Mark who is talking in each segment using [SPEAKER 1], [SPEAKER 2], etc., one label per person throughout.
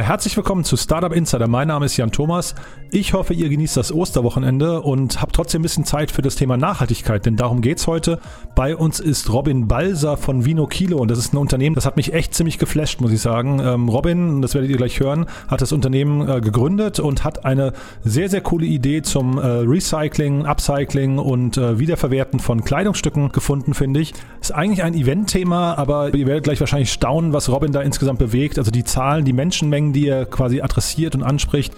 [SPEAKER 1] Ja, herzlich willkommen zu Startup Insider. Mein Name ist Jan Thomas. Ich hoffe, ihr genießt das Osterwochenende und habt trotzdem ein bisschen Zeit für das Thema Nachhaltigkeit, denn darum geht's heute. Bei uns ist Robin Balser von Vino Kilo und das ist ein Unternehmen, das hat mich echt ziemlich geflasht, muss ich sagen. Ähm, Robin, das werdet ihr gleich hören, hat das Unternehmen äh, gegründet und hat eine sehr, sehr coole Idee zum äh, Recycling, Upcycling und äh, Wiederverwerten von Kleidungsstücken gefunden, finde ich. Ist eigentlich ein Eventthema, aber ihr werdet gleich wahrscheinlich staunen, was Robin da insgesamt bewegt. Also die Zahlen, die Menschenmengen, Mengen, die er quasi adressiert und anspricht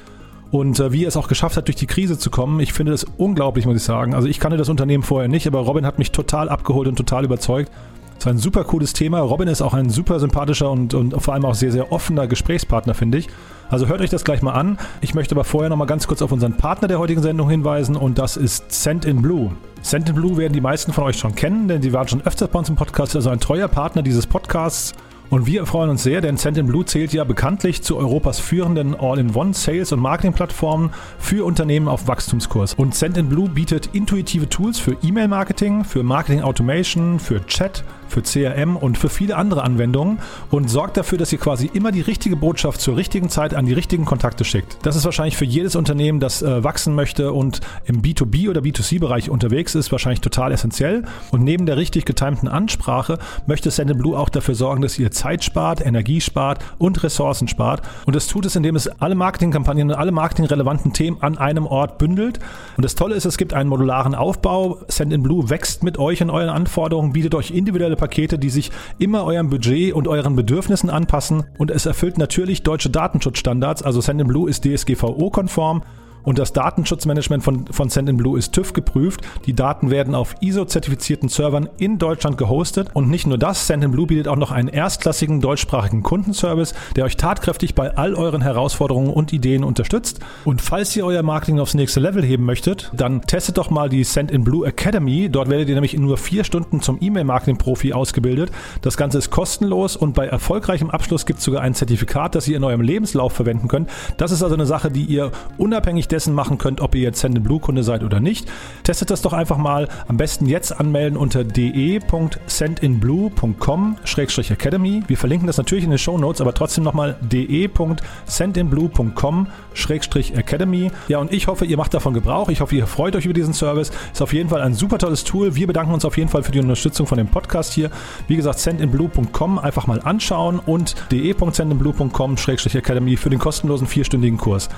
[SPEAKER 1] und äh, wie er es auch geschafft hat, durch die Krise zu kommen. Ich finde das unglaublich, muss ich sagen. Also ich kannte das Unternehmen vorher nicht, aber Robin hat mich total abgeholt und total überzeugt. Es war ein super cooles Thema. Robin ist auch ein super sympathischer und, und vor allem auch sehr, sehr offener Gesprächspartner, finde ich. Also hört euch das gleich mal an. Ich möchte aber vorher noch mal ganz kurz auf unseren Partner der heutigen Sendung hinweisen und das ist Send in Blue. Send in Blue werden die meisten von euch schon kennen, denn sie waren schon öfters bei uns im Podcast, also ein treuer Partner dieses Podcasts und wir freuen uns sehr, denn Send Blue zählt ja bekanntlich zu Europas führenden All-in-One-Sales- und Marketing-Plattformen für Unternehmen auf Wachstumskurs. Und Send Blue bietet intuitive Tools für E-Mail-Marketing, für Marketing-Automation, für Chat, für CRM und für viele andere Anwendungen und sorgt dafür, dass ihr quasi immer die richtige Botschaft zur richtigen Zeit an die richtigen Kontakte schickt. Das ist wahrscheinlich für jedes Unternehmen, das äh, wachsen möchte und im B2B oder B2C-Bereich unterwegs ist, wahrscheinlich total essentiell. Und neben der richtig getimten Ansprache möchte Sendinblue auch dafür sorgen, dass ihr Zeit spart, Energie spart und Ressourcen spart. Und das tut es, indem es alle Marketingkampagnen und alle marketingrelevanten Themen an einem Ort bündelt. Und das Tolle ist, es gibt einen modularen Aufbau. Sendinblue wächst mit euch in euren Anforderungen, bietet euch individuelle Pakete, die sich immer eurem Budget und euren Bedürfnissen anpassen. Und es erfüllt natürlich deutsche Datenschutzstandards, also Sendinblue ist DSGVO-konform und das Datenschutzmanagement von, von Sendinblue ist TÜV geprüft. Die Daten werden auf ISO-zertifizierten Servern in Deutschland gehostet. Und nicht nur das, Sendinblue bietet auch noch einen erstklassigen deutschsprachigen Kundenservice, der euch tatkräftig bei all euren Herausforderungen und Ideen unterstützt. Und falls ihr euer Marketing aufs nächste Level heben möchtet, dann testet doch mal die Sendinblue Academy. Dort werdet ihr nämlich in nur vier Stunden zum E-Mail-Marketing-Profi ausgebildet. Das Ganze ist kostenlos und bei erfolgreichem Abschluss gibt es sogar ein Zertifikat, das ihr in eurem Lebenslauf verwenden könnt. Das ist also eine Sache, die ihr unabhängig dessen machen könnt, ob ihr jetzt Send-in-Blue-Kunde seid oder nicht. Testet das doch einfach mal. Am besten jetzt anmelden unter de.sendinblue.com-academy. Wir verlinken das natürlich in den Show Notes, aber trotzdem nochmal de.sendinblue.com-academy. Ja, und ich hoffe, ihr macht davon Gebrauch. Ich hoffe, ihr freut euch über diesen Service. Ist auf jeden Fall ein super tolles Tool. Wir bedanken uns auf jeden Fall für die Unterstützung von dem Podcast hier. Wie gesagt, sendinblue.com einfach mal anschauen und de.sendinblue.com-academy für den kostenlosen vierstündigen Kurs.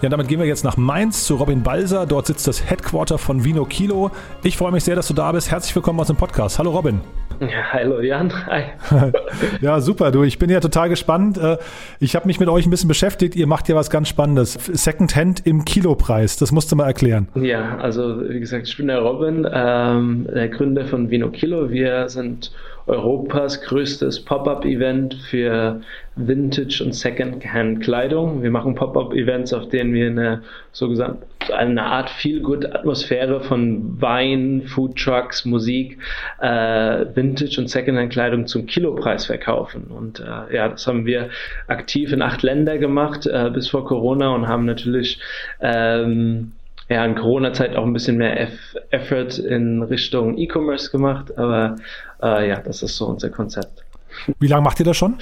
[SPEAKER 1] Ja, damit gehen wir jetzt nach Mainz zu Robin Balser. Dort sitzt das Headquarter von Vino Kilo. Ich freue mich sehr, dass du da bist. Herzlich willkommen aus dem Podcast. Hallo Robin.
[SPEAKER 2] Ja, hallo Jan. Hi.
[SPEAKER 1] ja, super. Du, ich bin ja total gespannt. Äh, ich habe mich mit euch ein bisschen beschäftigt. Ihr macht ja was ganz Spannendes. Secondhand im Kilopreis. Das musst du mal erklären.
[SPEAKER 2] Ja, also wie gesagt, ich bin der Robin, ähm, der Gründer von Vino Kilo. Wir sind Europas größtes Pop-up-Event für Vintage und Second-Hand-Kleidung. Wir machen Pop-up-Events, auf denen wir eine so gesagt eine Art Feel-Good-Atmosphäre von Wein, Food Trucks, Musik, äh, Vintage und Second-Hand-Kleidung zum Kilopreis verkaufen. Und äh, ja, das haben wir aktiv in acht Länder gemacht äh, bis vor Corona und haben natürlich ähm, ja, in Corona-Zeit auch ein bisschen mehr Eff Effort in Richtung E-Commerce gemacht, aber äh, ja, das ist so unser Konzept.
[SPEAKER 1] Wie lange macht ihr das schon?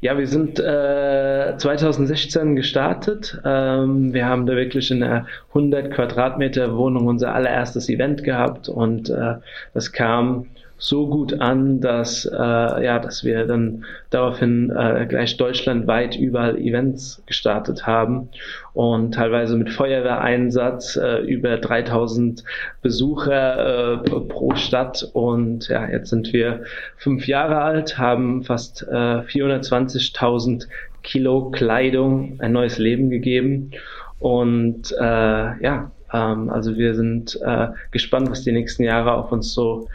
[SPEAKER 2] Ja, wir sind äh, 2016 gestartet. Ähm, wir haben da wirklich in einer 100 Quadratmeter Wohnung unser allererstes Event gehabt und äh, das kam so gut an, dass, äh, ja, dass wir dann daraufhin äh, gleich deutschlandweit überall Events gestartet haben und teilweise mit Feuerwehreinsatz äh, über 3000 Besucher äh, pro Stadt. Und ja, jetzt sind wir fünf Jahre alt, haben fast äh, 420.000 Kilo Kleidung ein neues Leben gegeben. Und äh, ja, ähm, also wir sind äh, gespannt, was die nächsten Jahre auf uns so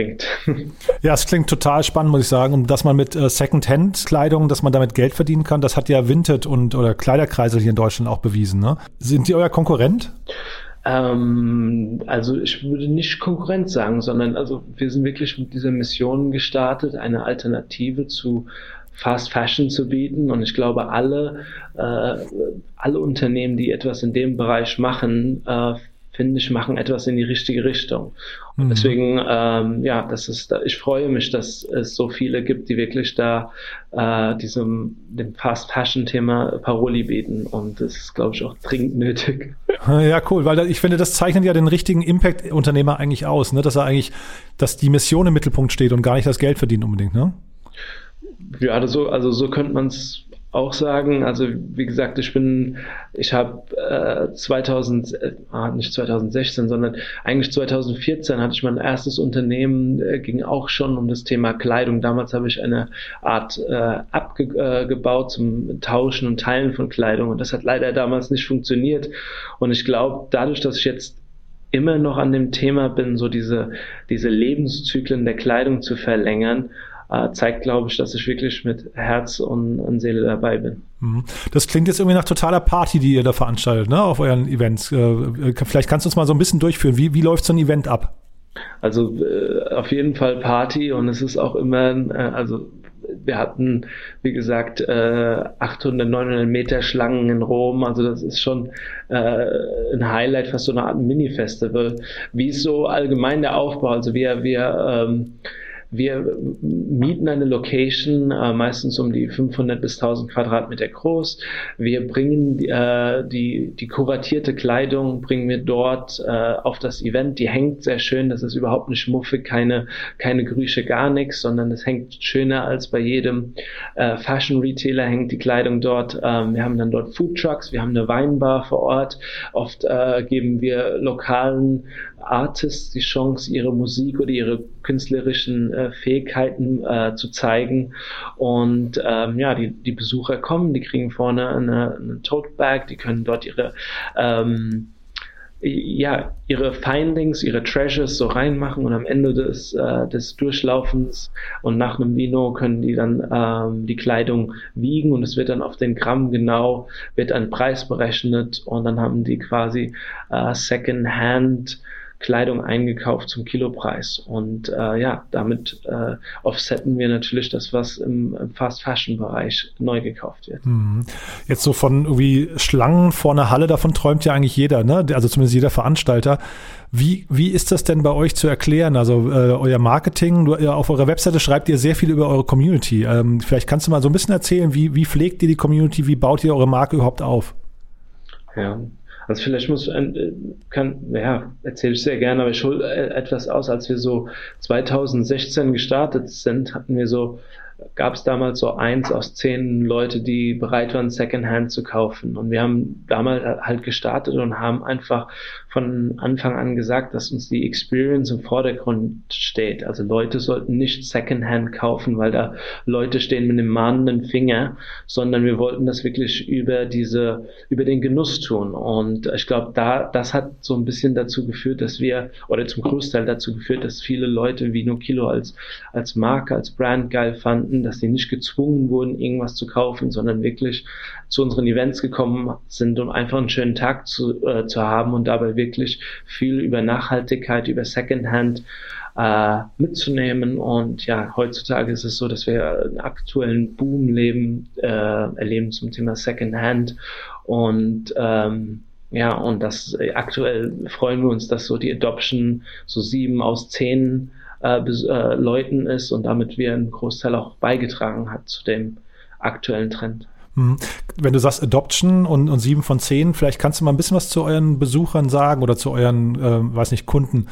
[SPEAKER 2] bringt.
[SPEAKER 1] Ja, es klingt total spannend, muss ich sagen. Und dass man mit äh, Second-Hand-Kleidung, dass man damit Geld verdienen kann, das hat ja Vinted und oder Kleiderkreisel hier in Deutschland auch bewiesen. Ne? Sind die euer Konkurrent?
[SPEAKER 2] Ähm, also ich würde nicht Konkurrent sagen, sondern also wir sind wirklich mit dieser Mission gestartet, eine Alternative zu Fast Fashion zu bieten. Und ich glaube, alle, äh, alle Unternehmen, die etwas in dem Bereich machen, äh, finde ich, machen etwas in die richtige Richtung. Und mhm. deswegen, ähm, ja, das ist, ich freue mich, dass es so viele gibt, die wirklich da äh, diesem dem Fast Fashion Thema Paroli bieten. Und das ist, glaube ich, auch dringend nötig.
[SPEAKER 1] Ja, cool, weil ich finde, das zeichnet ja den richtigen Impact-Unternehmer eigentlich aus, ne? dass er eigentlich, dass die Mission im Mittelpunkt steht und gar nicht das Geld verdient unbedingt, ne?
[SPEAKER 2] Ja, also, also so könnte man es auch sagen. Also wie gesagt, ich bin, ich habe äh, 2000, äh, ah, nicht 2016, sondern eigentlich 2014 hatte ich mein erstes Unternehmen, äh, ging auch schon um das Thema Kleidung. Damals habe ich eine Art äh, abgebaut äh, zum Tauschen und Teilen von Kleidung und das hat leider damals nicht funktioniert. Und ich glaube, dadurch, dass ich jetzt immer noch an dem Thema bin, so diese, diese Lebenszyklen der Kleidung zu verlängern zeigt, glaube ich, dass ich wirklich mit Herz und, und, Seele dabei bin.
[SPEAKER 1] Mhm. Das klingt jetzt irgendwie nach totaler Party, die ihr da veranstaltet, ne, auf euren Events. Äh, äh, vielleicht kannst du uns mal so ein bisschen durchführen. Wie, wie läuft so ein Event ab?
[SPEAKER 2] Also äh, auf jeden Fall Party und es ist auch immer, äh, also wir hatten, wie gesagt, äh, 800, 900 Meter Schlangen in Rom. Also das ist schon äh, ein Highlight, fast so eine Art Mini-Festival. Wie ist so allgemein der Aufbau? Also wir, wir ähm, wir mieten eine Location, äh, meistens um die 500 bis 1000 Quadratmeter groß. Wir bringen äh, die, die kuratierte Kleidung, bringen wir dort äh, auf das Event. Die hängt sehr schön, das ist überhaupt nicht muffig, keine, keine Grüche, gar nichts, sondern es hängt schöner als bei jedem äh, Fashion Retailer hängt die Kleidung dort. Ähm, wir haben dann dort Food Trucks, wir haben eine Weinbar vor Ort. Oft äh, geben wir lokalen Artists die Chance, ihre Musik oder ihre künstlerischen äh, Fähigkeiten äh, zu zeigen. Und ähm, ja, die, die Besucher kommen, die kriegen vorne eine, eine Tote Bag, die können dort ihre ähm, ja, ihre Findings, ihre Treasures so reinmachen und am Ende des, äh, des Durchlaufens und nach einem Vino können die dann ähm, die Kleidung wiegen und es wird dann auf den Gramm genau, wird ein Preis berechnet und dann haben die quasi äh, Second Hand Kleidung eingekauft zum Kilopreis. Und äh, ja, damit äh, offsetten wir natürlich das, was im, im Fast-Fashion-Bereich neu gekauft wird. Mhm.
[SPEAKER 1] Jetzt so von irgendwie Schlangen vor einer Halle, davon träumt ja eigentlich jeder, ne? also zumindest jeder Veranstalter. Wie, wie ist das denn bei euch zu erklären? Also äh, euer Marketing, du, ja, auf eurer Webseite schreibt ihr sehr viel über eure Community. Ähm, vielleicht kannst du mal so ein bisschen erzählen, wie, wie pflegt ihr die Community, wie baut ihr eure Marke überhaupt auf?
[SPEAKER 2] Ja, also vielleicht muss äh, kann, ja, erzähle ich sehr gerne, aber ich hole äh, etwas aus. Als wir so 2016 gestartet sind, hatten wir so gab es damals so eins aus zehn Leute, die bereit waren, Secondhand zu kaufen. Und wir haben damals halt gestartet und haben einfach von Anfang an gesagt, dass uns die Experience im Vordergrund steht. Also Leute sollten nicht Secondhand kaufen, weil da Leute stehen mit einem mahnenden Finger, sondern wir wollten das wirklich über diese, über den Genuss tun. Und ich glaube, da, das hat so ein bisschen dazu geführt, dass wir, oder zum Großteil dazu geführt, dass viele Leute wie Nokilo als, als Marke, als Brand geil fanden dass sie nicht gezwungen wurden, irgendwas zu kaufen, sondern wirklich zu unseren Events gekommen sind, um einfach einen schönen Tag zu, äh, zu haben und dabei wirklich viel über Nachhaltigkeit, über Secondhand äh, mitzunehmen. Und ja, heutzutage ist es so, dass wir einen aktuellen Boom leben, äh, erleben zum Thema Secondhand und ähm, ja, und das äh, aktuell freuen wir uns, dass so die Adoption so sieben aus zehn äh, äh, Leuten ist und damit wir einen Großteil auch beigetragen hat zu dem aktuellen Trend.
[SPEAKER 1] Mhm. Wenn du sagst Adoption und, und sieben von zehn, vielleicht kannst du mal ein bisschen was zu euren Besuchern sagen oder zu euren, äh, weiß nicht, Kunden.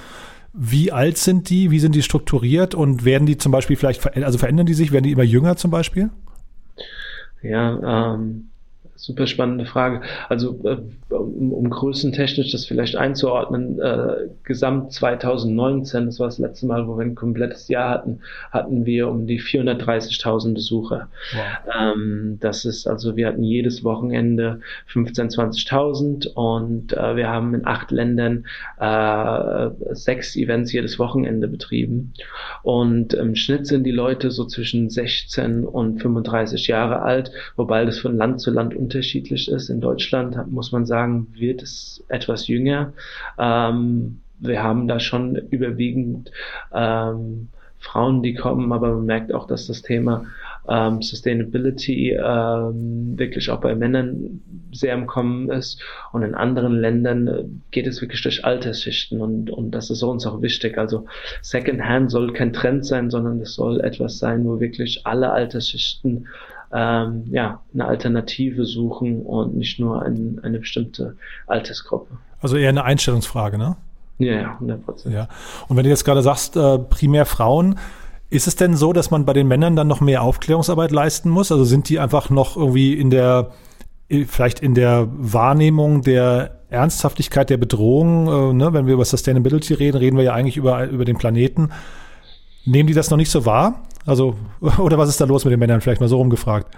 [SPEAKER 1] Wie alt sind die? Wie sind die strukturiert? Und werden die zum Beispiel vielleicht, also verändern die sich? Werden die immer jünger zum Beispiel?
[SPEAKER 2] Ja, ähm, super spannende Frage. Also äh, um, um größentechnisch das vielleicht einzuordnen, äh, gesamt 2019, das war das letzte Mal, wo wir ein komplettes Jahr hatten, hatten wir um die 430.000 Besucher. Wow. Ähm, das ist also, wir hatten jedes Wochenende 15.000, 20.000 und äh, wir haben in acht Ländern äh, sechs Events jedes Wochenende betrieben. Und im Schnitt sind die Leute so zwischen 16 und 35 Jahre alt, wobei das von Land zu Land unterschiedlich ist. In Deutschland muss man sagen, sagen, wird es etwas jünger. Ähm, wir haben da schon überwiegend ähm, Frauen, die kommen, aber man merkt auch, dass das Thema ähm, Sustainability ähm, wirklich auch bei Männern sehr im Kommen ist. Und in anderen Ländern äh, geht es wirklich durch Altersschichten und, und das ist uns auch wichtig. Also Secondhand soll kein Trend sein, sondern es soll etwas sein, wo wirklich alle Altersschichten ähm, ja, eine Alternative suchen und nicht nur ein, eine bestimmte Altersgruppe.
[SPEAKER 1] Also eher eine Einstellungsfrage, ne?
[SPEAKER 2] Ja, ja, 100 Prozent.
[SPEAKER 1] Ja. Und wenn du jetzt gerade sagst, äh, primär Frauen, ist es denn so, dass man bei den Männern dann noch mehr Aufklärungsarbeit leisten muss? Also sind die einfach noch irgendwie in der, vielleicht in der Wahrnehmung der Ernsthaftigkeit der Bedrohung, äh, ne? wenn wir über Sustainability reden, reden wir ja eigentlich über, über den Planeten. Nehmen die das noch nicht so wahr? Also, oder was ist da los mit den Männern? Vielleicht mal so rumgefragt.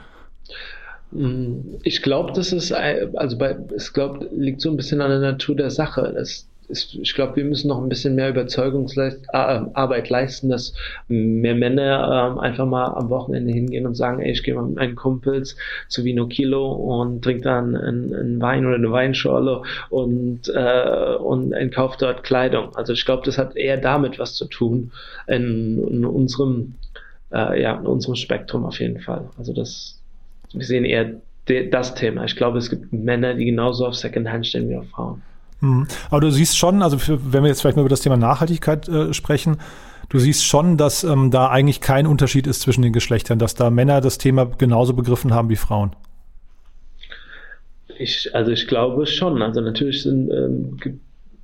[SPEAKER 2] Ich glaube, das ist, also bei, es glaub, liegt so ein bisschen an der Natur der Sache. Das, ist, ich glaube, wir müssen noch ein bisschen mehr Überzeugungsarbeit leisten, dass mehr Männer ähm, einfach mal am Wochenende hingehen und sagen, ey, ich gehe mal mit meinen Kumpels zu Vino Kilo und trinke dann einen, einen Wein oder eine Weinschorle und, äh, und kauft dort Kleidung. Also ich glaube, das hat eher damit was zu tun in, in unserem, äh, ja, in unserem Spektrum auf jeden Fall. Also das, wir sehen eher das Thema. Ich glaube, es gibt Männer, die genauso auf Secondhand stehen wie auf Frauen.
[SPEAKER 1] Mhm. Aber du siehst schon, also für, wenn wir jetzt vielleicht mal über das Thema Nachhaltigkeit äh, sprechen, du siehst schon, dass ähm, da eigentlich kein Unterschied ist zwischen den Geschlechtern, dass da Männer das Thema genauso begriffen haben wie Frauen.
[SPEAKER 2] Ich, also ich glaube schon. Also natürlich sind, ähm,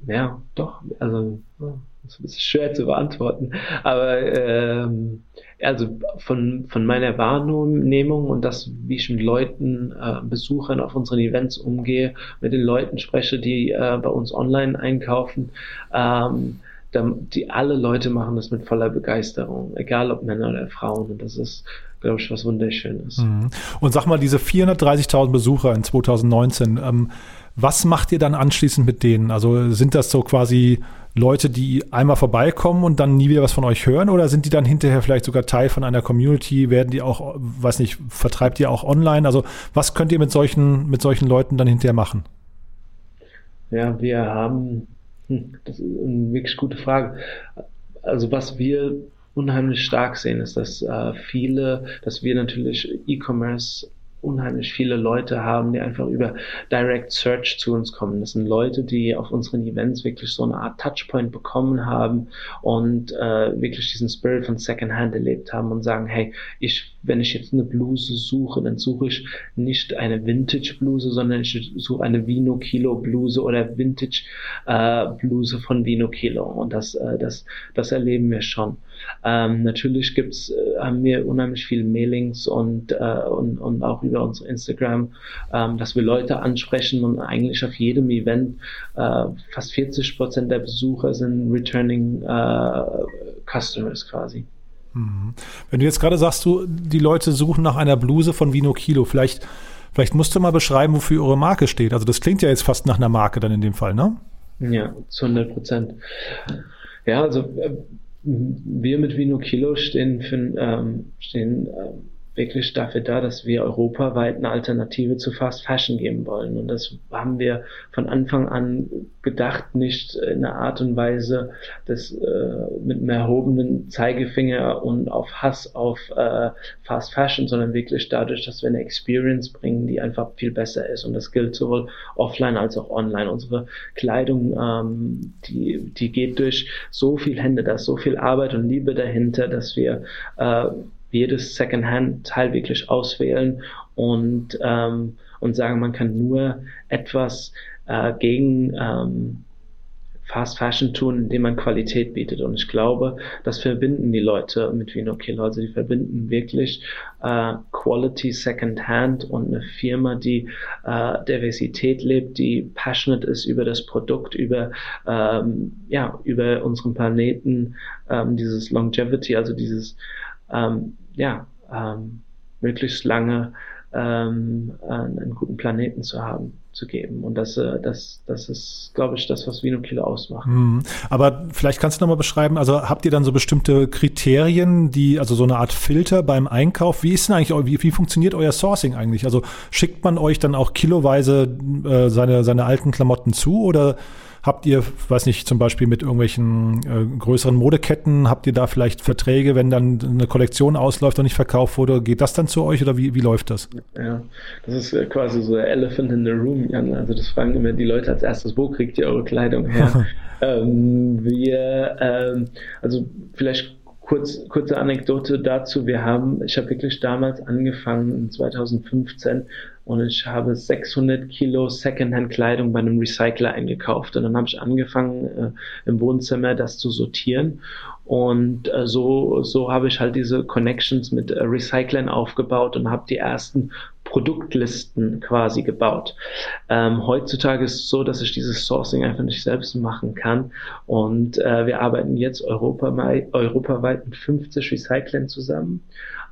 [SPEAKER 2] ja, doch, also das ist ein bisschen schwer zu beantworten. Aber ähm, also von, von meiner Wahrnehmung und das, wie ich mit Leuten, äh, Besuchern auf unseren Events umgehe, mit den Leuten spreche, die äh, bei uns online einkaufen, ähm, die alle Leute machen das mit voller Begeisterung, egal ob Männer oder Frauen. Und das ist, glaube ich, was Wunderschönes. Mhm.
[SPEAKER 1] Und sag mal, diese 430.000 Besucher in 2019, ähm, was macht ihr dann anschließend mit denen? Also sind das so quasi Leute, die einmal vorbeikommen und dann nie wieder was von euch hören? Oder sind die dann hinterher vielleicht sogar Teil von einer Community? Werden die auch, weiß nicht, vertreibt ihr auch online? Also was könnt ihr mit solchen, mit solchen Leuten dann hinterher machen?
[SPEAKER 2] Ja, wir haben, hm, das ist eine wirklich gute Frage. Also was wir unheimlich stark sehen, ist, dass äh, viele, dass wir natürlich E-Commerce unheimlich viele Leute haben, die einfach über Direct Search zu uns kommen. Das sind Leute, die auf unseren Events wirklich so eine Art Touchpoint bekommen haben und äh, wirklich diesen Spirit von Secondhand erlebt haben und sagen, hey, ich, wenn ich jetzt eine Bluse suche, dann suche ich nicht eine Vintage Bluse, sondern ich suche eine Vino Kilo Bluse oder Vintage äh, von Vino Kilo. Und das, äh, das, das erleben wir schon. Ähm, natürlich gibt's, äh, haben wir unheimlich viele Mailings und, äh, und, und auch über unser Instagram, ähm, dass wir Leute ansprechen und eigentlich auf jedem Event äh, fast 40 Prozent der Besucher sind Returning äh, Customers quasi.
[SPEAKER 1] Mhm. Wenn du jetzt gerade sagst, du, die Leute suchen nach einer Bluse von Vino Kilo, vielleicht, vielleicht musst du mal beschreiben, wofür eure Marke steht. Also das klingt ja jetzt fast nach einer Marke dann in dem Fall, ne?
[SPEAKER 2] Ja, zu 100 Prozent. Ja, also äh, wir mit Vino Kilo stehen, für, ähm, stehen ähm, wirklich dafür da, dass wir europaweit eine Alternative zu Fast Fashion geben wollen. Und das haben wir von Anfang an gedacht, nicht in einer Art und Weise das äh, mit einem erhobenen Zeigefinger und auf Hass auf äh, Fast Fashion, sondern wirklich dadurch, dass wir eine Experience bringen, die einfach viel besser ist. Und das gilt sowohl offline als auch online. Unsere Kleidung, ähm, die, die geht durch so viel Hände, da ist so viel Arbeit und Liebe dahinter, dass wir äh, jedes Secondhand-Teil wirklich auswählen und, ähm, und sagen, man kann nur etwas äh, gegen ähm, Fast Fashion tun, indem man Qualität bietet. Und ich glaube, das verbinden die Leute mit Vino Kilo. Also die verbinden wirklich äh, Quality Second Hand und eine Firma, die äh, Diversität lebt, die passionate ist über das Produkt, über ähm, ja über unseren Planeten, ähm, dieses Longevity, also dieses ähm, ja, ähm, möglichst lange ähm, einen guten Planeten zu haben, zu geben. Und das, äh, das, das ist, glaube ich, das, was Vino Kilo ausmacht. Mhm.
[SPEAKER 1] Aber vielleicht kannst du nochmal beschreiben, also habt ihr dann so bestimmte Kriterien, die, also so eine Art Filter beim Einkauf? Wie ist denn eigentlich, wie, wie funktioniert euer Sourcing eigentlich? Also schickt man euch dann auch kiloweise äh, seine, seine alten Klamotten zu oder Habt ihr, weiß nicht, zum Beispiel mit irgendwelchen äh, größeren Modeketten, habt ihr da vielleicht Verträge, wenn dann eine Kollektion ausläuft und nicht verkauft wurde? Geht das dann zu euch oder wie, wie läuft das?
[SPEAKER 2] Ja, das ist äh, quasi so der Elephant in the Room, Jan. Also das fragen immer die Leute als erstes, wo kriegt ihr eure Kleidung her? ähm, wir, ähm, also vielleicht kurz, kurze Anekdote dazu. Wir haben, ich habe wirklich damals angefangen, 2015, und ich habe 600 Kilo Secondhand-Kleidung bei einem Recycler eingekauft. Und dann habe ich angefangen, äh, im Wohnzimmer das zu sortieren. Und äh, so, so habe ich halt diese Connections mit äh, Recyclern aufgebaut und habe die ersten Produktlisten quasi gebaut. Ähm, heutzutage ist es so, dass ich dieses Sourcing einfach nicht selbst machen kann und äh, wir arbeiten jetzt europaweit, europaweit mit 50 Recyclern zusammen.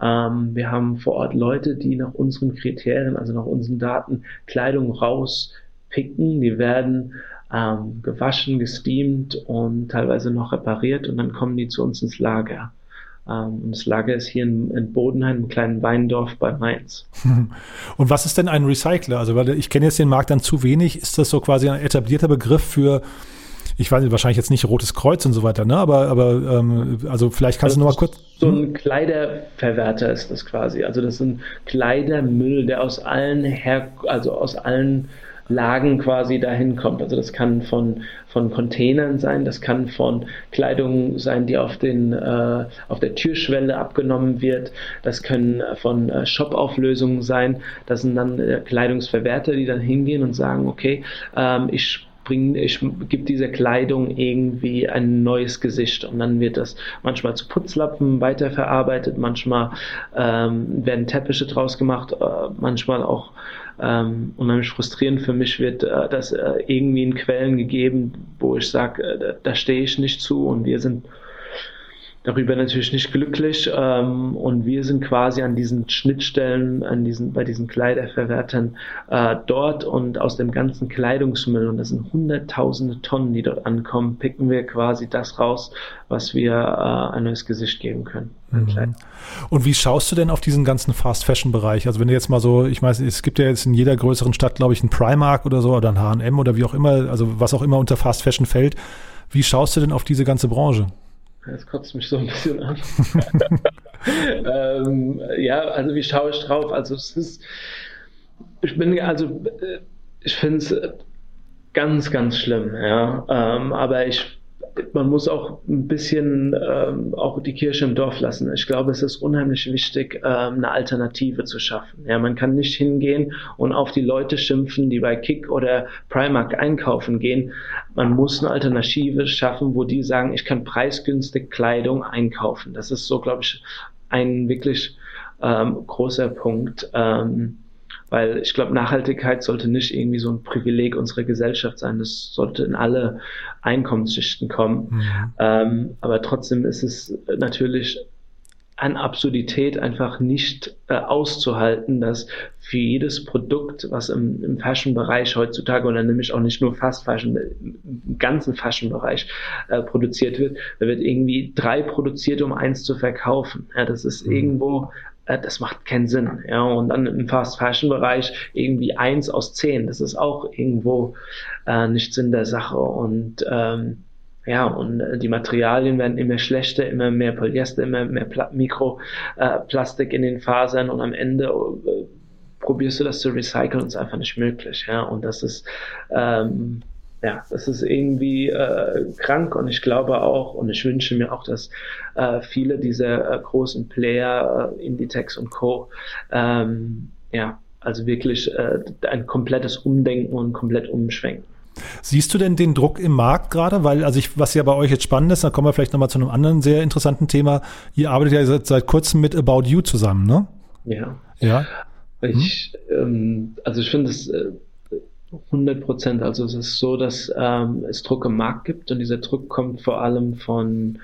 [SPEAKER 2] Ähm, wir haben vor Ort Leute, die nach unseren Kriterien, also nach unseren Daten Kleidung rauspicken. Die werden ähm, gewaschen, gesteamt und teilweise noch repariert und dann kommen die zu uns ins Lager. Ähm, und das Lager ist hier in, in Bodenheim, einem kleinen Weindorf bei Mainz.
[SPEAKER 1] Und was ist denn ein Recycler? Also, weil ich kenne jetzt den Markt dann zu wenig. Ist das so quasi ein etablierter Begriff für ich weiß nicht, wahrscheinlich jetzt nicht Rotes Kreuz und so weiter, ne? Aber, aber ähm, also vielleicht kannst also du noch mal kurz.
[SPEAKER 2] So ein hm? Kleiderverwerter ist das quasi. Also das ist ein Kleidermüll, der aus allen her, also aus allen Lagen quasi dahin kommt. Also das kann von, von Containern sein, das kann von Kleidung sein, die auf, den, äh, auf der Türschwelle abgenommen wird, das können von äh, Shop-Auflösungen sein, das sind dann äh, Kleidungsverwerter, die dann hingehen und sagen, okay, ähm, ich bringe, ich gebe dieser Kleidung irgendwie ein neues Gesicht und dann wird das manchmal zu Putzlappen weiterverarbeitet, manchmal ähm, werden Teppiche draus gemacht, äh, manchmal auch ähm, unheimlich frustrierend für mich wird äh, das äh, irgendwie in Quellen gegeben, wo ich sage, äh, da, da stehe ich nicht zu und wir sind darüber natürlich nicht glücklich ähm, und wir sind quasi an diesen Schnittstellen, an diesen, bei diesen Kleiderverwertern äh, dort und aus dem ganzen Kleidungsmüll, und das sind hunderttausende Tonnen, die dort ankommen, picken wir quasi das raus, was wir äh, ein neues Gesicht geben können.
[SPEAKER 1] Mhm. Und wie schaust du denn auf diesen ganzen Fast-Fashion-Bereich? Also wenn du jetzt mal so, ich weiß, es gibt ja jetzt in jeder größeren Stadt, glaube ich, einen Primark oder so oder ein H&M oder wie auch immer, also was auch immer unter Fast-Fashion fällt. Wie schaust du denn auf diese ganze Branche?
[SPEAKER 2] Jetzt kotzt mich so ein bisschen an. ähm, ja, also wie schaue ich drauf? Also es ist, ich bin, also äh, ich finde es ganz, ganz schlimm, ja. Ähm, aber ich man muss auch ein bisschen ähm, auch die Kirche im Dorf lassen. Ich glaube, es ist unheimlich wichtig, ähm, eine Alternative zu schaffen. Ja, man kann nicht hingehen und auf die Leute schimpfen, die bei Kick oder Primark einkaufen gehen. Man muss eine Alternative schaffen, wo die sagen, ich kann preisgünstig Kleidung einkaufen. Das ist so, glaube ich, ein wirklich ähm, großer Punkt. Ähm, weil ich glaube, Nachhaltigkeit sollte nicht irgendwie so ein Privileg unserer Gesellschaft sein. Das sollte in alle Einkommensschichten kommen. Mhm. Ähm, aber trotzdem ist es natürlich an Absurdität einfach nicht äh, auszuhalten, dass für jedes Produkt, was im, im Fashion-Bereich heutzutage oder nämlich auch nicht nur Fast Fashion, im ganzen Fashion-Bereich äh, produziert wird, da wird irgendwie drei produziert, um eins zu verkaufen. Ja, das ist mhm. irgendwo äh, das macht keinen Sinn. Ja, und dann im Fast Fashion Bereich irgendwie eins aus zehn. Das ist auch irgendwo äh, nicht Sinn der Sache. Und ähm, ja, und äh, die Materialien werden immer schlechter, immer mehr Polyester, immer mehr Pla Mikroplastik äh, in den Fasern und am Ende äh, probierst du das zu recyceln ist einfach nicht möglich. Ja, und das ist ähm, ja, das ist irgendwie äh, krank und ich glaube auch und ich wünsche mir auch, dass äh, viele dieser äh, großen Player, äh, Inditex und Co., ähm, ja, also wirklich äh, ein komplettes Umdenken und komplett umschwenken.
[SPEAKER 1] Siehst du denn den Druck im Markt gerade? Weil, also ich, was ja bei euch jetzt spannend ist, da kommen wir vielleicht nochmal zu einem anderen sehr interessanten Thema. Ihr arbeitet ja seit, seit kurzem mit About You zusammen, ne?
[SPEAKER 2] Ja.
[SPEAKER 1] Ja.
[SPEAKER 2] Ich, hm? ähm, also ich finde es äh, 100 Prozent. Also es ist so, dass ähm, es Druck im Markt gibt und dieser Druck kommt vor allem von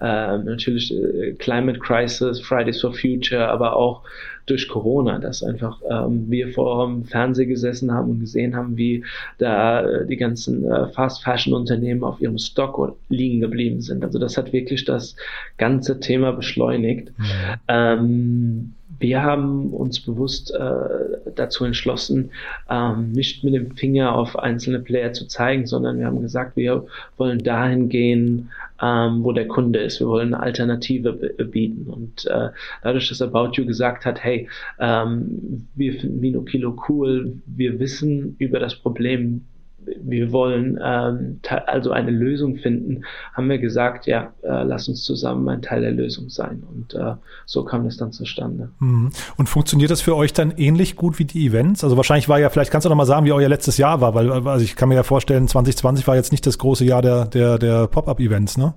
[SPEAKER 2] ähm, natürlich äh, Climate Crisis, Fridays for Future, aber auch durch Corona, dass einfach ähm, wir vor dem Fernseher gesessen haben und gesehen haben, wie da äh, die ganzen äh, Fast Fashion Unternehmen auf ihrem Stock liegen geblieben sind. Also das hat wirklich das ganze Thema beschleunigt. Mhm. Ähm, wir haben uns bewusst äh, dazu entschlossen, ähm, nicht mit dem Finger auf einzelne Player zu zeigen, sondern wir haben gesagt, wir wollen dahin gehen, ähm, wo der Kunde ist. Wir wollen eine Alternative bieten. Und äh, dadurch, dass About You gesagt hat, hey, ähm, wir finden Mino Kilo cool, wir wissen über das Problem wir wollen ähm, also eine Lösung finden, haben wir gesagt, ja, äh, lass uns zusammen ein Teil der Lösung sein. Und äh, so kam das dann zustande.
[SPEAKER 1] Mhm. Und funktioniert das für euch dann ähnlich gut wie die Events? Also wahrscheinlich war ja, vielleicht kannst du noch mal sagen, wie euer letztes Jahr war, weil also ich kann mir ja vorstellen, 2020 war jetzt nicht das große Jahr der, der, der Pop-Up-Events, ne?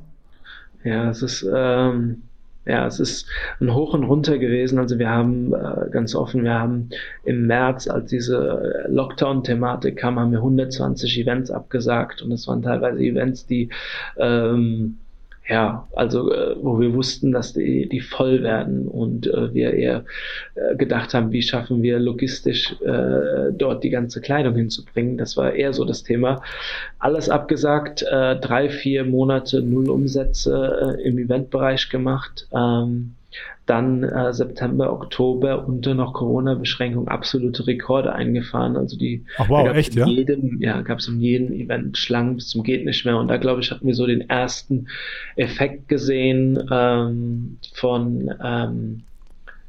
[SPEAKER 2] Ja, es ist ähm, ja, es ist ein Hoch und runter gewesen. Also wir haben äh, ganz offen, wir haben im März, als diese Lockdown-Thematik kam, haben wir 120 Events abgesagt und das waren teilweise Events, die ähm, ja, also äh, wo wir wussten, dass die, die voll werden und äh, wir eher äh, gedacht haben, wie schaffen wir logistisch äh, dort die ganze Kleidung hinzubringen. Das war eher so das Thema. Alles abgesagt, äh, drei, vier Monate null Umsätze äh, im Eventbereich gemacht. Ähm, dann äh, September, Oktober unter noch Corona-Beschränkung absolute Rekorde eingefahren. Also die
[SPEAKER 1] Ach wow, echt,
[SPEAKER 2] ja? Jedem, ja, gab es in jedem Event Schlangen bis zum geht nicht mehr. Und da glaube ich, hatten wir so den ersten Effekt gesehen ähm, von ähm,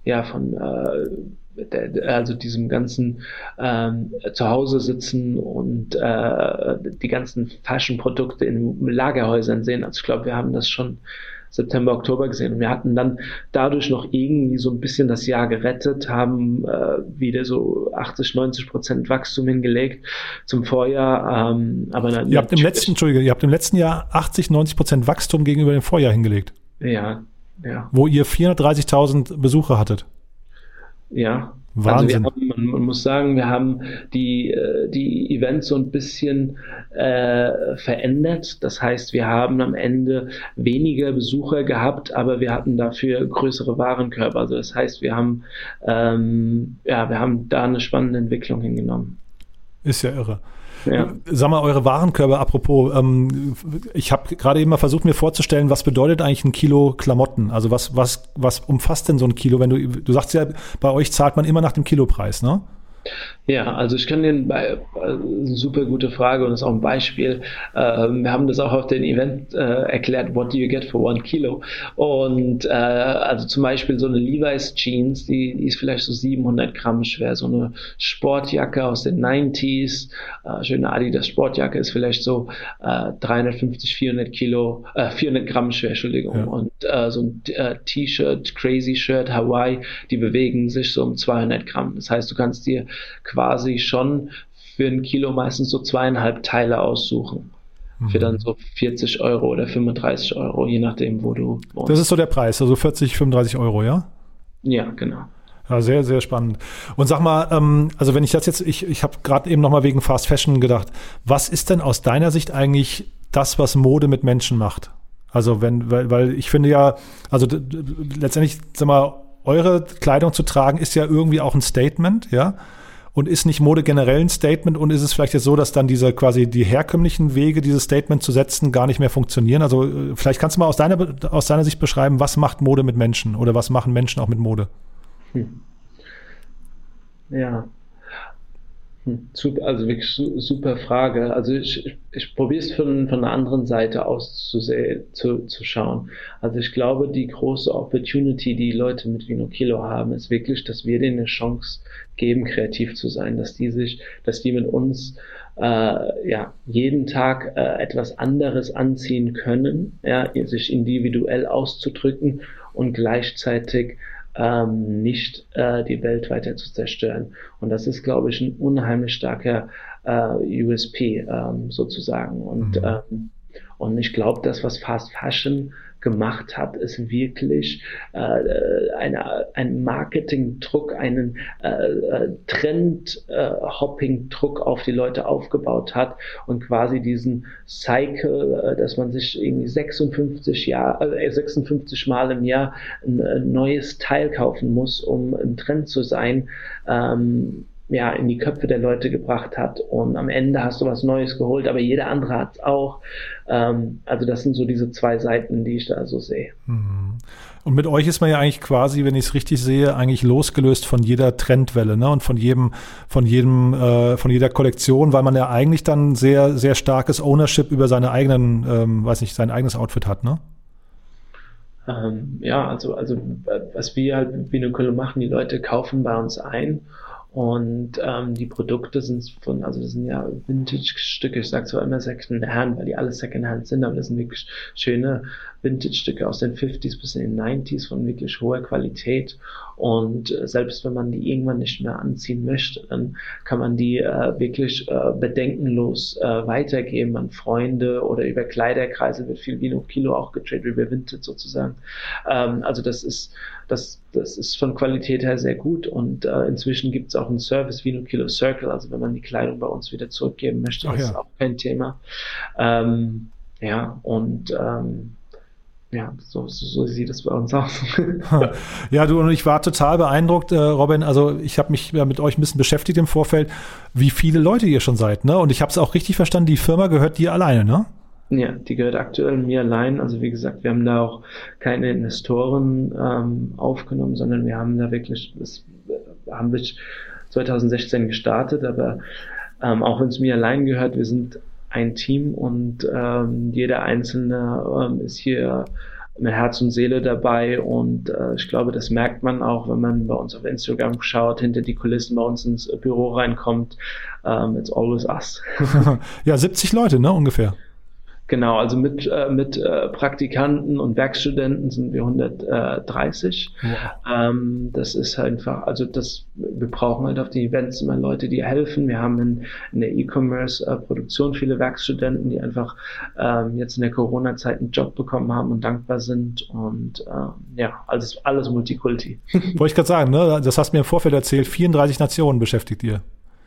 [SPEAKER 2] ja von äh, also diesem ganzen ähm, Zuhause sitzen und äh, die ganzen Fashion-Produkte in Lagerhäusern sehen. Also ich glaube, wir haben das schon September, Oktober gesehen. Und wir hatten dann dadurch noch irgendwie so ein bisschen das Jahr gerettet, haben äh, wieder so 80, 90 Prozent Wachstum hingelegt zum Vorjahr. Ähm, aber
[SPEAKER 1] dann, ihr habt im letzten, Entschuldige, ihr habt im letzten Jahr 80, 90 Prozent Wachstum gegenüber dem Vorjahr hingelegt.
[SPEAKER 2] Ja, ja.
[SPEAKER 1] Wo ihr 430.000 Besucher hattet.
[SPEAKER 2] Ja,
[SPEAKER 1] Wahnsinn.
[SPEAKER 2] Also haben, man, man, muss sagen, wir haben die, äh, die Events so ein bisschen äh, verändert. Das heißt, wir haben am Ende weniger Besucher gehabt, aber wir hatten dafür größere Warenkörper. Also das heißt, wir haben, ähm, ja, wir haben da eine spannende Entwicklung hingenommen.
[SPEAKER 1] Ist ja irre. Ja. Sag mal, eure Warenkörbe, apropos, ähm, ich habe gerade eben mal versucht, mir vorzustellen, was bedeutet eigentlich ein Kilo Klamotten? Also was, was, was umfasst denn so ein Kilo? Wenn du, du sagst ja, bei euch zahlt man immer nach dem Kilopreis, ne?
[SPEAKER 2] Ja, also ich kann dir bei, eine super gute Frage und ist auch ein Beispiel. Ähm, wir haben das auch auf dem Event äh, erklärt, what do you get for one kilo? Und äh, also zum Beispiel so eine Levi's Jeans, die, die ist vielleicht so 700 Gramm schwer. So eine Sportjacke aus den 90s, äh, schöne Adidas Sportjacke ist vielleicht so äh, 350, 400 Kilo, äh, 400 Gramm schwer, Entschuldigung. Ja. Und äh, so ein äh, T-Shirt, Crazy Shirt, Hawaii, die bewegen sich so um 200 Gramm. Das heißt, du kannst dir quasi schon für ein Kilo meistens so zweieinhalb Teile aussuchen. Mhm. Für dann so 40 Euro oder 35 Euro, je nachdem, wo du
[SPEAKER 1] wohnst. Das ist so der Preis, also 40, 35 Euro, ja?
[SPEAKER 2] Ja, genau.
[SPEAKER 1] Ja, sehr, sehr spannend. Und sag mal, ähm, also wenn ich das jetzt, ich, ich habe gerade eben nochmal wegen Fast Fashion gedacht, was ist denn aus deiner Sicht eigentlich das, was Mode mit Menschen macht? Also wenn, weil, weil ich finde ja, also letztendlich, sag mal, eure Kleidung zu tragen ist ja irgendwie auch ein Statement, ja. Und ist nicht Mode generell ein Statement und ist es vielleicht jetzt so, dass dann diese quasi die herkömmlichen Wege, dieses Statement zu setzen, gar nicht mehr funktionieren? Also äh, vielleicht kannst du mal aus deiner, aus deiner Sicht beschreiben, was macht Mode mit Menschen oder was machen Menschen auch mit Mode? Hm.
[SPEAKER 2] Ja, also wirklich super Frage. Also ich, ich, probiere es von, von der anderen Seite aus zu, zu, zu schauen. Also ich glaube, die große Opportunity, die Leute mit Vinokilo haben, ist wirklich, dass wir denen eine Chance geben, kreativ zu sein, dass die sich, dass die mit uns äh, ja jeden Tag äh, etwas anderes anziehen können, ja, sich individuell auszudrücken und gleichzeitig ähm, nicht äh, die Welt weiter zu zerstören. Und das ist, glaube ich, ein unheimlich starker äh, USP ähm, sozusagen. Und, mhm. ähm, und ich glaube, das, was Fast Fashion gemacht hat, ist wirklich äh, eine, ein Marketingdruck, einen äh, äh Trend-Hopping-Druck auf die Leute aufgebaut hat und quasi diesen Cycle, äh, dass man sich irgendwie 56 Jahr, äh, 56 Mal im Jahr ein, ein neues Teil kaufen muss, um im Trend zu sein, ähm, ja, in die Köpfe der Leute gebracht hat. Und am Ende hast du was Neues geholt, aber jeder andere hat es auch. Ähm, also das sind so diese zwei Seiten, die ich da so sehe.
[SPEAKER 1] Mhm. Und mit euch ist man ja eigentlich quasi, wenn ich es richtig sehe, eigentlich losgelöst von jeder Trendwelle ne? und von jedem, von jedem, äh, von jeder Kollektion, weil man ja eigentlich dann sehr, sehr starkes Ownership über seine eigenen, ähm, weiß nicht, sein eigenes Outfit hat, ne?
[SPEAKER 2] Ähm, ja, also, also was wir halt wie eine machen, die Leute kaufen bei uns ein und ähm, die Produkte sind von, also das sind ja Vintage-Stücke, ich sage zwar immer Second-Hand, weil die alle Second-Hand sind, aber das sind wirklich schöne Vintage-Stücke aus den 50s bis in den 90s von wirklich hoher Qualität. Und äh, selbst wenn man die irgendwann nicht mehr anziehen möchte, dann kann man die äh, wirklich äh, bedenkenlos äh, weitergeben an Freunde oder über Kleiderkreise wird viel Vino Kilo auch getradet, über Vintage sozusagen. Ähm, also das ist, das, das ist von Qualität her sehr gut und äh, inzwischen gibt es auch einen Service Vino Kilo Circle, also wenn man die Kleidung bei uns wieder zurückgeben möchte, das ja. ist auch kein Thema. Ähm, ja, und ähm, ja, so, so, so sieht es bei uns aus.
[SPEAKER 1] ja, du und ich war total beeindruckt, äh, Robin. Also ich habe mich ja mit euch ein bisschen beschäftigt im Vorfeld, wie viele Leute ihr schon seid, ne? Und ich habe es auch richtig verstanden, die Firma gehört dir alleine, ne?
[SPEAKER 2] Ja, die gehört aktuell mir allein. Also wie gesagt, wir haben da auch keine Investoren ähm, aufgenommen, sondern wir haben da wirklich, das haben wir 2016 gestartet, aber ähm, auch wenn es mir allein gehört, wir sind ein Team und ähm, jeder Einzelne ähm, ist hier mit Herz und Seele dabei und äh, ich glaube, das merkt man auch, wenn man bei uns auf Instagram schaut, hinter die Kulissen bei uns ins Büro reinkommt. Um, ähm, it's always us.
[SPEAKER 1] ja, 70 Leute, ne, ungefähr.
[SPEAKER 2] Genau, also mit, äh, mit äh, Praktikanten und Werkstudenten sind wir 130. Wow. Ähm, das ist einfach, also das, wir brauchen halt auf die Events immer Leute, die helfen. Wir haben in, in der E-Commerce-Produktion viele Werkstudenten, die einfach ähm, jetzt in der Corona-Zeit einen Job bekommen haben und dankbar sind. Und ähm, ja, alles, alles Multikulti.
[SPEAKER 1] Wollte ich gerade sagen, ne? das hast du mir im Vorfeld erzählt, 34 Nationen beschäftigt ihr.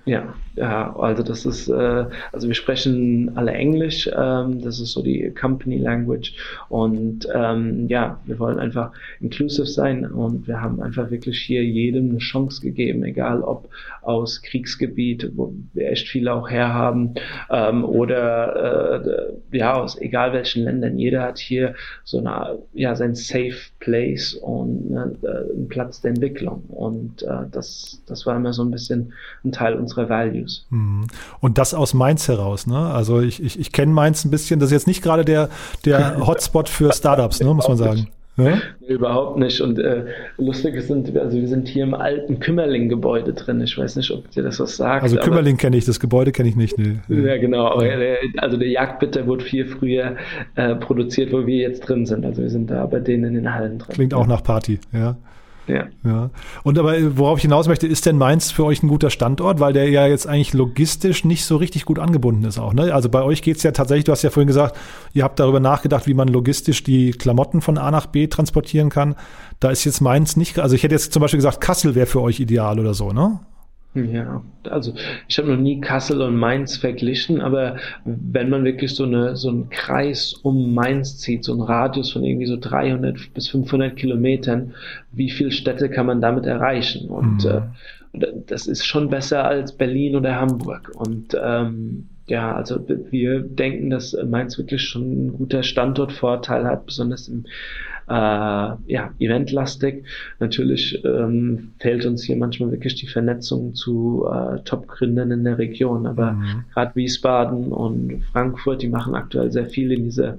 [SPEAKER 2] Ja, ja, also das ist, äh, also wir sprechen alle Englisch, ähm, das ist so die Company Language und ähm, ja, wir wollen einfach inclusive sein und wir haben einfach wirklich hier jedem eine Chance gegeben, egal ob aus Kriegsgebiet, wo wir echt viele auch herhaben ähm, oder äh, ja, aus egal welchen Ländern. Jeder hat hier so eine, ja, sein Safe Place und ne, äh, einen Platz der Entwicklung und äh, das, das war immer so ein bisschen ein Teil unserer unsere Values.
[SPEAKER 1] Mhm. Und das aus Mainz heraus, ne? Also ich, ich, ich kenne Mainz ein bisschen, das ist jetzt nicht gerade der, der Hotspot für Startups, ne, muss man sagen.
[SPEAKER 2] Ja? Nee, überhaupt nicht. Und äh, lustig ist, also wir sind hier im alten Kümmerling-Gebäude drin. Ich weiß nicht, ob dir das was sagt.
[SPEAKER 1] Also Kümmerling kenne ich, das Gebäude kenne ich nicht. Nee.
[SPEAKER 2] Ja, genau. Aber der, also der Jagdbitter wurde viel früher äh, produziert, wo wir jetzt drin sind. Also wir sind da bei denen in den Hallen drin.
[SPEAKER 1] Klingt auch nach Party, ja.
[SPEAKER 2] Ja.
[SPEAKER 1] ja. Und aber worauf ich hinaus möchte, ist denn Mainz für euch ein guter Standort, weil der ja jetzt eigentlich logistisch nicht so richtig gut angebunden ist auch. Ne? Also bei euch geht es ja tatsächlich, du hast ja vorhin gesagt, ihr habt darüber nachgedacht, wie man logistisch die Klamotten von A nach B transportieren kann. Da ist jetzt Mainz nicht, also ich hätte jetzt zum Beispiel gesagt, Kassel wäre für euch ideal oder so, ne?
[SPEAKER 2] Ja, also ich habe noch nie Kassel und Mainz verglichen, aber wenn man wirklich so, eine, so einen Kreis um Mainz zieht, so einen Radius von irgendwie so 300 bis 500 Kilometern, wie viele Städte kann man damit erreichen? Und mhm. äh, das ist schon besser als Berlin oder Hamburg. Und ähm, ja, also wir denken, dass Mainz wirklich schon ein guter Standortvorteil hat, besonders im äh, ja, eventlastig. Natürlich ähm, fehlt uns hier manchmal wirklich die Vernetzung zu äh, Top-Gründern in der Region, aber mhm. gerade Wiesbaden und Frankfurt, die machen aktuell sehr viel in dieser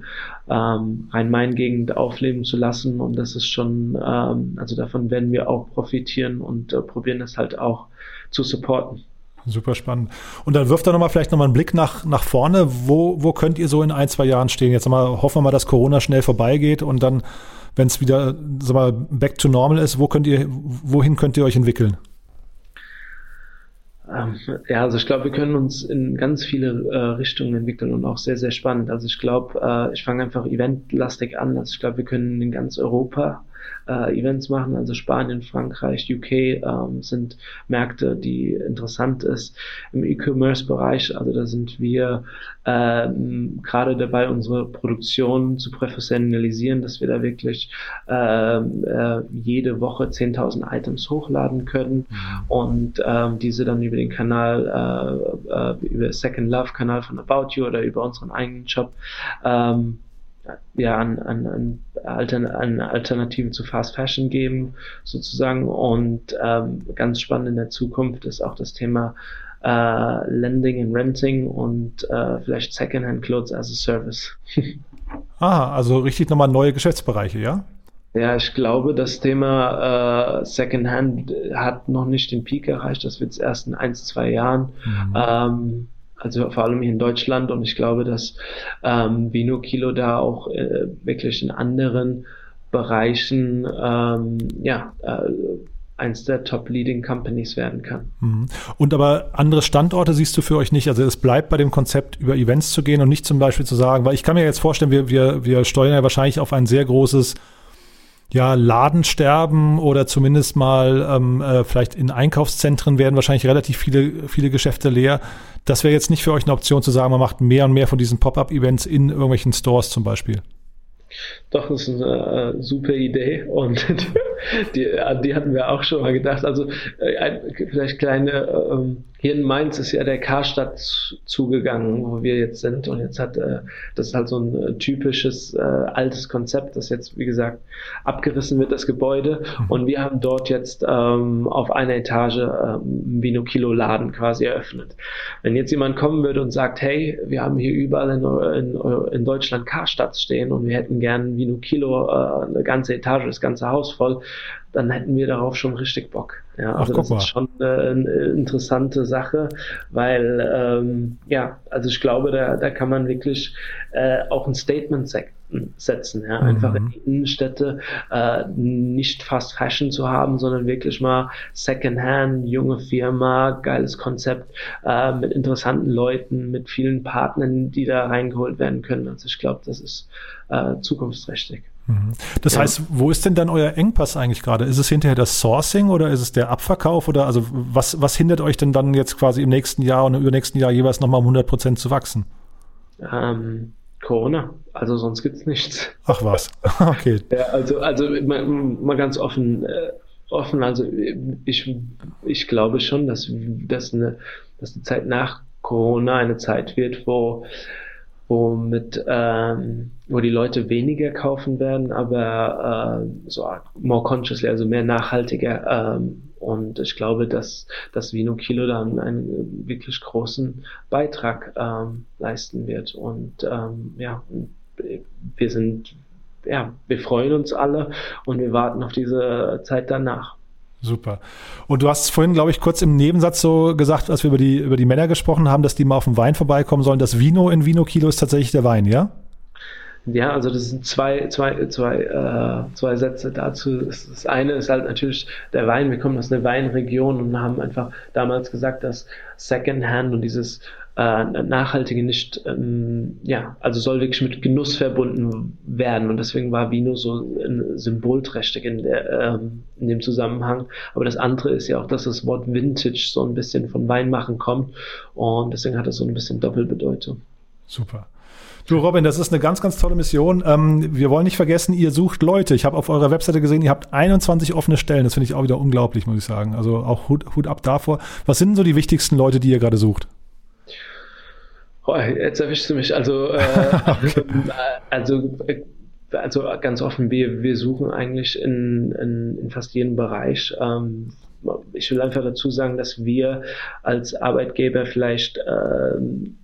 [SPEAKER 2] ähm, Rhein-Main-Gegend aufleben zu lassen und das ist schon, ähm, also davon werden wir auch profitieren und äh, probieren das halt auch zu supporten.
[SPEAKER 1] Super spannend. Und dann wirft er nochmal vielleicht nochmal einen Blick nach, nach vorne. Wo, wo könnt ihr so in ein, zwei Jahren stehen? Jetzt mal hoffen wir mal, dass Corona schnell vorbeigeht und dann, wenn es wieder sag mal, back to normal ist, wo könnt ihr, wohin könnt ihr euch entwickeln?
[SPEAKER 2] Ähm, ja, also ich glaube, wir können uns in ganz viele äh, Richtungen entwickeln und auch sehr, sehr spannend. Also ich glaube, äh, ich fange einfach eventlastig an. Also ich glaube, wir können in ganz Europa äh, Events machen. Also Spanien, Frankreich, UK ähm, sind Märkte, die interessant ist. Im E-Commerce-Bereich, also da sind wir ähm, gerade dabei, unsere Produktion zu professionalisieren, dass wir da wirklich ähm, äh, jede Woche 10.000 Items hochladen können mhm. und ähm, diese dann über den Kanal, äh, äh, über Second Love Kanal von About You oder über unseren eigenen Shop ähm, ja, an, an, an, Altern an Alternativen zu Fast Fashion geben, sozusagen. Und ähm, ganz spannend in der Zukunft ist auch das Thema äh, Lending and Renting und äh, vielleicht Secondhand Clothes as a Service.
[SPEAKER 1] Aha, also richtig nochmal neue Geschäftsbereiche, ja?
[SPEAKER 2] Ja, ich glaube, das Thema äh, Secondhand hat noch nicht den Peak erreicht. Das wird es erst in ein, zwei Jahren. Mhm. Ähm, also vor allem hier in Deutschland und ich glaube, dass ähm, Vino Kilo da auch äh, wirklich in anderen Bereichen ähm, ja äh, eins der Top-Leading Companies werden kann.
[SPEAKER 1] Mhm. Und aber andere Standorte siehst du für euch nicht. Also es bleibt bei dem Konzept, über Events zu gehen und nicht zum Beispiel zu sagen, weil ich kann mir jetzt vorstellen, wir, wir, wir steuern ja wahrscheinlich auf ein sehr großes ja, Ladensterben oder zumindest mal ähm, äh, vielleicht in Einkaufszentren werden wahrscheinlich relativ viele, viele Geschäfte leer. Das wäre jetzt nicht für euch eine Option zu sagen, man macht mehr und mehr von diesen Pop-up-Events in irgendwelchen Stores zum Beispiel.
[SPEAKER 2] Doch, das ist eine äh, super Idee und die, die hatten wir auch schon mal gedacht. Also äh, vielleicht kleine ähm, hier in Mainz ist ja der Karstadt zugegangen, wo wir jetzt sind. Und jetzt hat äh, das ist halt so ein äh, typisches äh, altes Konzept, das jetzt, wie gesagt, abgerissen wird, das Gebäude. Mhm. Und wir haben dort jetzt ähm, auf einer Etage ähm, Vinokilo-Laden quasi eröffnet. Wenn jetzt jemand kommen würde und sagt, hey, wir haben hier überall in, in, in Deutschland Karstadt stehen und wir hätten gern Vinokilo, äh, eine ganze Etage, das ganze Haus voll, dann hätten wir darauf schon richtig Bock. Ja, also Ach, das ist schon äh, eine interessante Sache, weil ähm, ja, also ich glaube, da, da kann man wirklich äh, auch ein Statement setzen, ja, mhm. einfach in die Innenstädte äh, nicht Fast Fashion zu haben, sondern wirklich mal Secondhand, junge Firma, geiles Konzept äh, mit interessanten Leuten, mit vielen Partnern, die da reingeholt werden können. Also ich glaube, das ist äh, zukunftsträchtig.
[SPEAKER 1] Mhm. Das ja. heißt, wo ist denn dann euer Engpass eigentlich gerade? Ist es hinterher das Sourcing oder ist es der Abverkauf oder also was, was hindert euch denn dann jetzt quasi im nächsten Jahr und im übernächsten Jahr jeweils nochmal um 100 Prozent zu wachsen?
[SPEAKER 2] Ähm, Corona, also sonst gibt's nichts.
[SPEAKER 1] Ach was, okay.
[SPEAKER 2] ja, also, also mal, mal ganz offen, äh, offen, also ich, ich glaube schon, dass, dass, eine, dass die Zeit nach Corona eine Zeit wird, wo wo mit ähm, wo die Leute weniger kaufen werden, aber äh, so more consciously, also mehr nachhaltiger. Ähm, und ich glaube, dass das Vino Kilo da einen, wirklich großen Beitrag ähm, leisten wird. Und ähm, ja, wir sind ja, wir freuen uns alle und wir warten auf diese Zeit danach.
[SPEAKER 1] Super. Und du hast vorhin, glaube ich, kurz im Nebensatz so gesagt, als wir über die, über die Männer gesprochen haben, dass die mal auf den Wein vorbeikommen sollen. Das Vino in Vino Kilo ist tatsächlich der Wein, ja?
[SPEAKER 2] Ja, also das sind zwei, zwei, zwei, äh, zwei Sätze dazu. Das eine ist halt natürlich der Wein. Wir kommen aus einer Weinregion und haben einfach damals gesagt, dass Secondhand und dieses äh, Nachhaltige nicht, ähm, ja, also soll wirklich mit Genuss verbunden werden. Und deswegen war Vino so ein symbolträchtig in, der, ähm, in dem Zusammenhang. Aber das andere ist ja auch, dass das Wort Vintage so ein bisschen von Weinmachen kommt. Und deswegen hat es so ein bisschen Doppelbedeutung.
[SPEAKER 1] Super. Du, Robin, das ist eine ganz, ganz tolle Mission. Ähm, wir wollen nicht vergessen, ihr sucht Leute. Ich habe auf eurer Webseite gesehen, ihr habt 21 offene Stellen. Das finde ich auch wieder unglaublich, muss ich sagen. Also auch Hut, Hut ab davor. Was sind so die wichtigsten Leute, die ihr gerade sucht?
[SPEAKER 2] Oh, jetzt erwischst du mich. Also, äh, okay. also, also ganz offen, wir, wir suchen eigentlich in, in, in fast jedem Bereich. Ähm, ich will einfach dazu sagen, dass wir als Arbeitgeber vielleicht äh,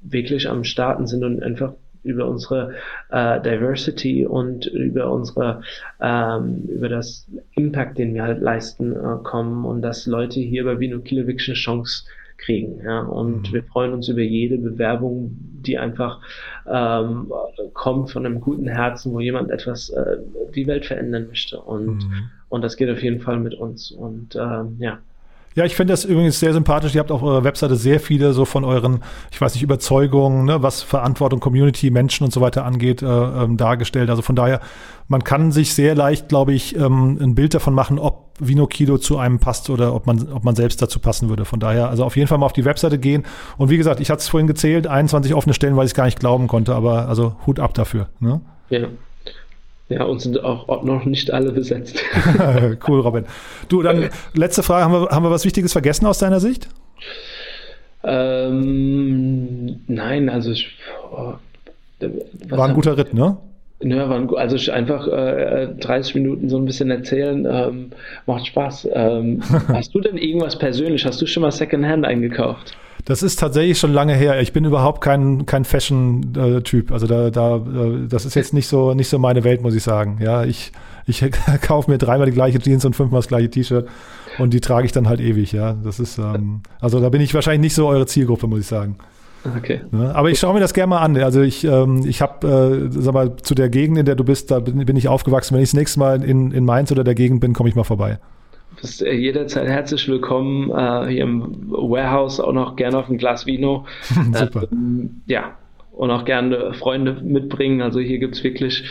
[SPEAKER 2] wirklich am Starten sind und einfach über unsere äh, Diversity und über unsere ähm, über das Impact, den wir halt leisten, äh, kommen und dass Leute hier bei Vino Kilo wirklich eine Chance kriegen. Ja? Und mhm. wir freuen uns über jede Bewerbung, die einfach ähm, kommt von einem guten Herzen, wo jemand etwas äh, die Welt verändern möchte. Und, mhm. und das geht auf jeden Fall mit uns. Und ähm, ja.
[SPEAKER 1] Ja, ich finde das übrigens sehr sympathisch. Ihr habt auf eurer Webseite sehr viele so von euren, ich weiß nicht, Überzeugungen, ne, was Verantwortung, Community, Menschen und so weiter angeht, äh, ähm, dargestellt. Also von daher, man kann sich sehr leicht, glaube ich, ähm, ein Bild davon machen, ob Vino Kilo zu einem passt oder ob man, ob man selbst dazu passen würde. Von daher, also auf jeden Fall mal auf die Webseite gehen. Und wie gesagt, ich hatte es vorhin gezählt, 21 offene Stellen, weil ich es gar nicht glauben konnte, aber also Hut ab dafür. Ne?
[SPEAKER 2] Ja. Ja, und sind auch noch nicht alle besetzt.
[SPEAKER 1] cool, Robin. Du, dann letzte Frage. Haben wir, haben wir was Wichtiges vergessen aus deiner Sicht?
[SPEAKER 2] Ähm, nein, also ich,
[SPEAKER 1] oh, war ein guter Ritt, ne?
[SPEAKER 2] Ja, waren, also einfach äh, 30 Minuten so ein bisschen erzählen, ähm, macht Spaß. Ähm, hast du denn irgendwas persönlich? Hast du schon mal Secondhand eingekauft?
[SPEAKER 1] Das ist tatsächlich schon lange her. Ich bin überhaupt kein, kein Fashion-Typ. Also da, da, äh, das ist jetzt nicht so, nicht so meine Welt, muss ich sagen. Ja, ich, ich kaufe mir dreimal die gleiche Jeans und fünfmal das gleiche T-Shirt und die trage ich dann halt ewig. Ja, das ist, ähm, also da bin ich wahrscheinlich nicht so eure Zielgruppe, muss ich sagen.
[SPEAKER 2] Okay.
[SPEAKER 1] Ja, aber ich schaue mir das gerne mal an. Also ich, ähm, ich habe, äh, sag mal, zu der Gegend, in der du bist, da bin, bin ich aufgewachsen. Wenn ich das nächste Mal in, in Mainz oder der Gegend bin, komme ich mal vorbei
[SPEAKER 2] bist äh, jederzeit herzlich willkommen äh, hier im Warehouse, auch noch gerne auf ein Glas Vino. Super. Ähm, ja, und auch gerne Freunde mitbringen. Also hier gibt es wirklich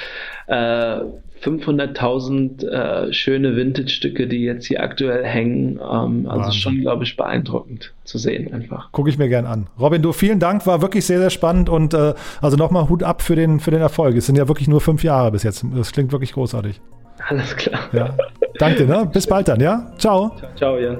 [SPEAKER 2] äh, 500.000 äh, schöne Vintage-Stücke, die jetzt hier aktuell hängen. Ähm, also schon, glaube ich, beeindruckend zu sehen einfach.
[SPEAKER 1] Gucke ich mir gern an. Robin, du, vielen Dank, war wirklich sehr, sehr spannend und äh, also nochmal Hut ab für den, für den Erfolg. Es sind ja wirklich nur fünf Jahre bis jetzt. Das klingt wirklich großartig.
[SPEAKER 2] Alles klar.
[SPEAKER 1] Ja. Danke, ne? Bis bald dann, ja? Ciao.
[SPEAKER 2] Ciao, ciao ja.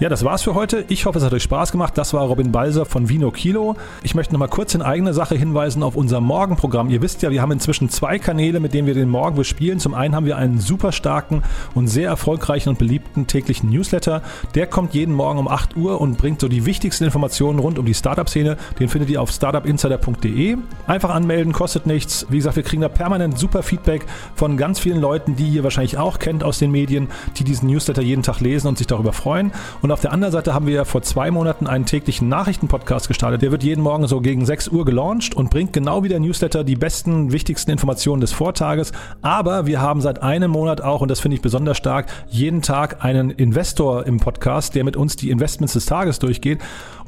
[SPEAKER 1] Ja, das war's für heute. Ich hoffe, es hat euch Spaß gemacht. Das war Robin Balser von Vino Kilo. Ich möchte nochmal kurz in eigene Sache hinweisen auf unser Morgenprogramm. Ihr wisst ja, wir haben inzwischen zwei Kanäle, mit denen wir den Morgen bespielen. Zum einen haben wir einen super starken und sehr erfolgreichen und beliebten täglichen Newsletter. Der kommt jeden Morgen um 8 Uhr und bringt so die wichtigsten Informationen rund um die Startup-Szene. Den findet ihr auf startupinsider.de. Einfach anmelden, kostet nichts. Wie gesagt, wir kriegen da permanent super Feedback von ganz vielen Leuten, die ihr wahrscheinlich auch kennt aus den Medien, die diesen Newsletter jeden Tag lesen und sich darüber freuen. Und und auf der anderen Seite haben wir vor zwei Monaten einen täglichen Nachrichtenpodcast gestartet. Der wird jeden Morgen so gegen 6 Uhr gelauncht und bringt genau wie der Newsletter die besten, wichtigsten Informationen des Vortages. Aber wir haben seit einem Monat auch, und das finde ich besonders stark, jeden Tag einen Investor im Podcast, der mit uns die Investments des Tages durchgeht.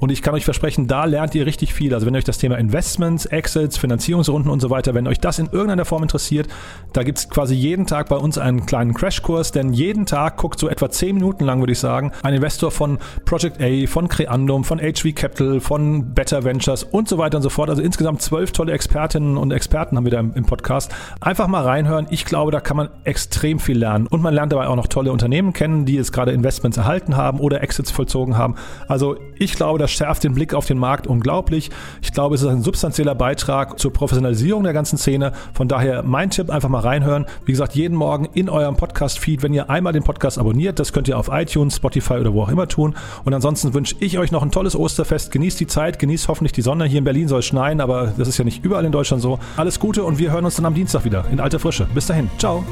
[SPEAKER 1] Und ich kann euch versprechen, da lernt ihr richtig viel. Also wenn euch das Thema Investments, Exits, Finanzierungsrunden und so weiter, wenn euch das in irgendeiner Form interessiert, da gibt es quasi jeden Tag bei uns einen kleinen Crashkurs, denn jeden Tag guckt so etwa 10 Minuten lang, würde ich sagen, ein Investor von Project A, von Creandum, von HV Capital, von Better Ventures und so weiter und so fort. Also insgesamt zwölf tolle Expertinnen und Experten haben wir da im, im Podcast. Einfach mal reinhören. Ich glaube, da kann man extrem viel lernen. Und man lernt dabei auch noch tolle Unternehmen kennen, die jetzt gerade Investments erhalten haben oder Exits vollzogen haben. Also ich glaube, das schärft den Blick auf den Markt unglaublich. Ich glaube, es ist ein substanzieller Beitrag zur Professionalisierung der ganzen Szene. Von daher mein Tipp, einfach mal reinhören. Wie gesagt, jeden Morgen in eurem Podcast-Feed, wenn ihr einmal den Podcast abonniert, das könnt ihr auf iTunes, Spotify oder wo auch immer tun. Und ansonsten wünsche ich euch noch ein tolles Osterfest. Genießt die Zeit, genießt hoffentlich die Sonne. Hier in Berlin soll es schneien, aber das ist ja nicht überall in Deutschland so. Alles Gute und wir hören uns dann am Dienstag wieder in alter Frische. Bis dahin. Ciao.